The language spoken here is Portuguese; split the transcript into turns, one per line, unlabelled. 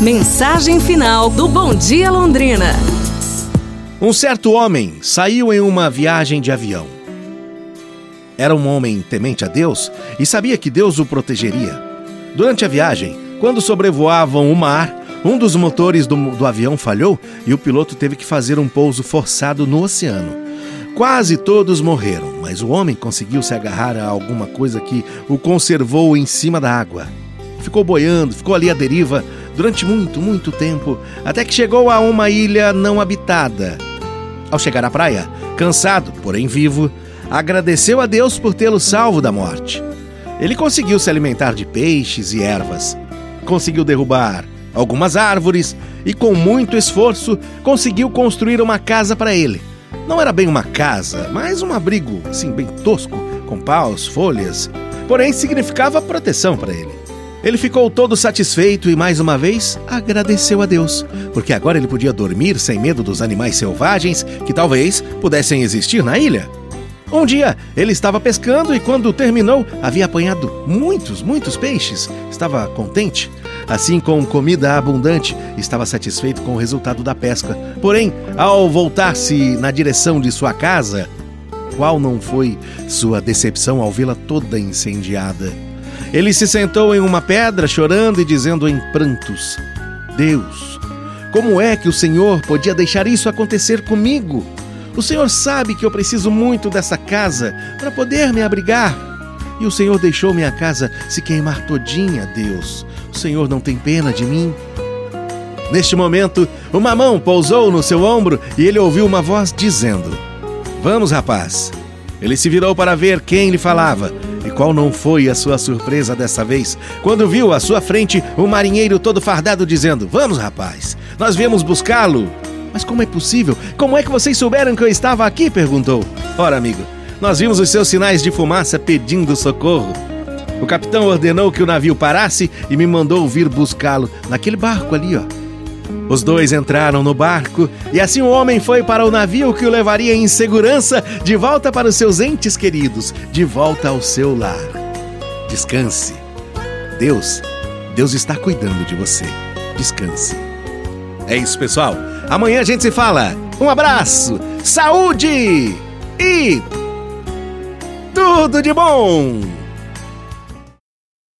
Mensagem final do Bom Dia Londrina.
Um certo homem saiu em uma viagem de avião. Era um homem temente a Deus e sabia que Deus o protegeria. Durante a viagem, quando sobrevoavam o mar, um dos motores do, do avião falhou e o piloto teve que fazer um pouso forçado no oceano. Quase todos morreram, mas o homem conseguiu se agarrar a alguma coisa que o conservou em cima da água. Ficou boiando, ficou ali à deriva durante muito, muito tempo, até que chegou a uma ilha não habitada. Ao chegar à praia, cansado, porém vivo, agradeceu a Deus por tê-lo salvo da morte. Ele conseguiu se alimentar de peixes e ervas. Conseguiu derrubar algumas árvores e, com muito esforço, conseguiu construir uma casa para ele. Não era bem uma casa, mas um abrigo, assim, bem tosco, com paus, folhas. Porém, significava proteção para ele. Ele ficou todo satisfeito e mais uma vez agradeceu a Deus, porque agora ele podia dormir sem medo dos animais selvagens que talvez pudessem existir na ilha. Um dia ele estava pescando e, quando terminou, havia apanhado muitos, muitos peixes. Estava contente. Assim, com comida abundante, estava satisfeito com o resultado da pesca. Porém, ao voltar-se na direção de sua casa, qual não foi sua decepção ao vê-la toda incendiada? Ele se sentou em uma pedra, chorando e dizendo em prantos: Deus, como é que o Senhor podia deixar isso acontecer comigo? O Senhor sabe que eu preciso muito dessa casa para poder me abrigar. E o Senhor deixou minha casa se queimar todinha, Deus. O Senhor não tem pena de mim? Neste momento, uma mão pousou no seu ombro e ele ouviu uma voz dizendo: Vamos, rapaz. Ele se virou para ver quem lhe falava e qual não foi a sua surpresa dessa vez, quando viu à sua frente um marinheiro todo fardado dizendo: Vamos, rapaz, nós viemos buscá-lo. Mas como é possível? Como é que vocês souberam que eu estava aqui? perguntou. Ora, amigo, nós vimos os seus sinais de fumaça pedindo socorro. O capitão ordenou que o navio parasse e me mandou vir buscá-lo naquele barco ali, ó. Os dois entraram no barco e assim o homem foi para o navio que o levaria em segurança de volta para os seus entes queridos, de volta ao seu lar. Descanse. Deus, Deus está cuidando de você. Descanse. É isso, pessoal. Amanhã a gente se fala. Um abraço, saúde e tudo de bom!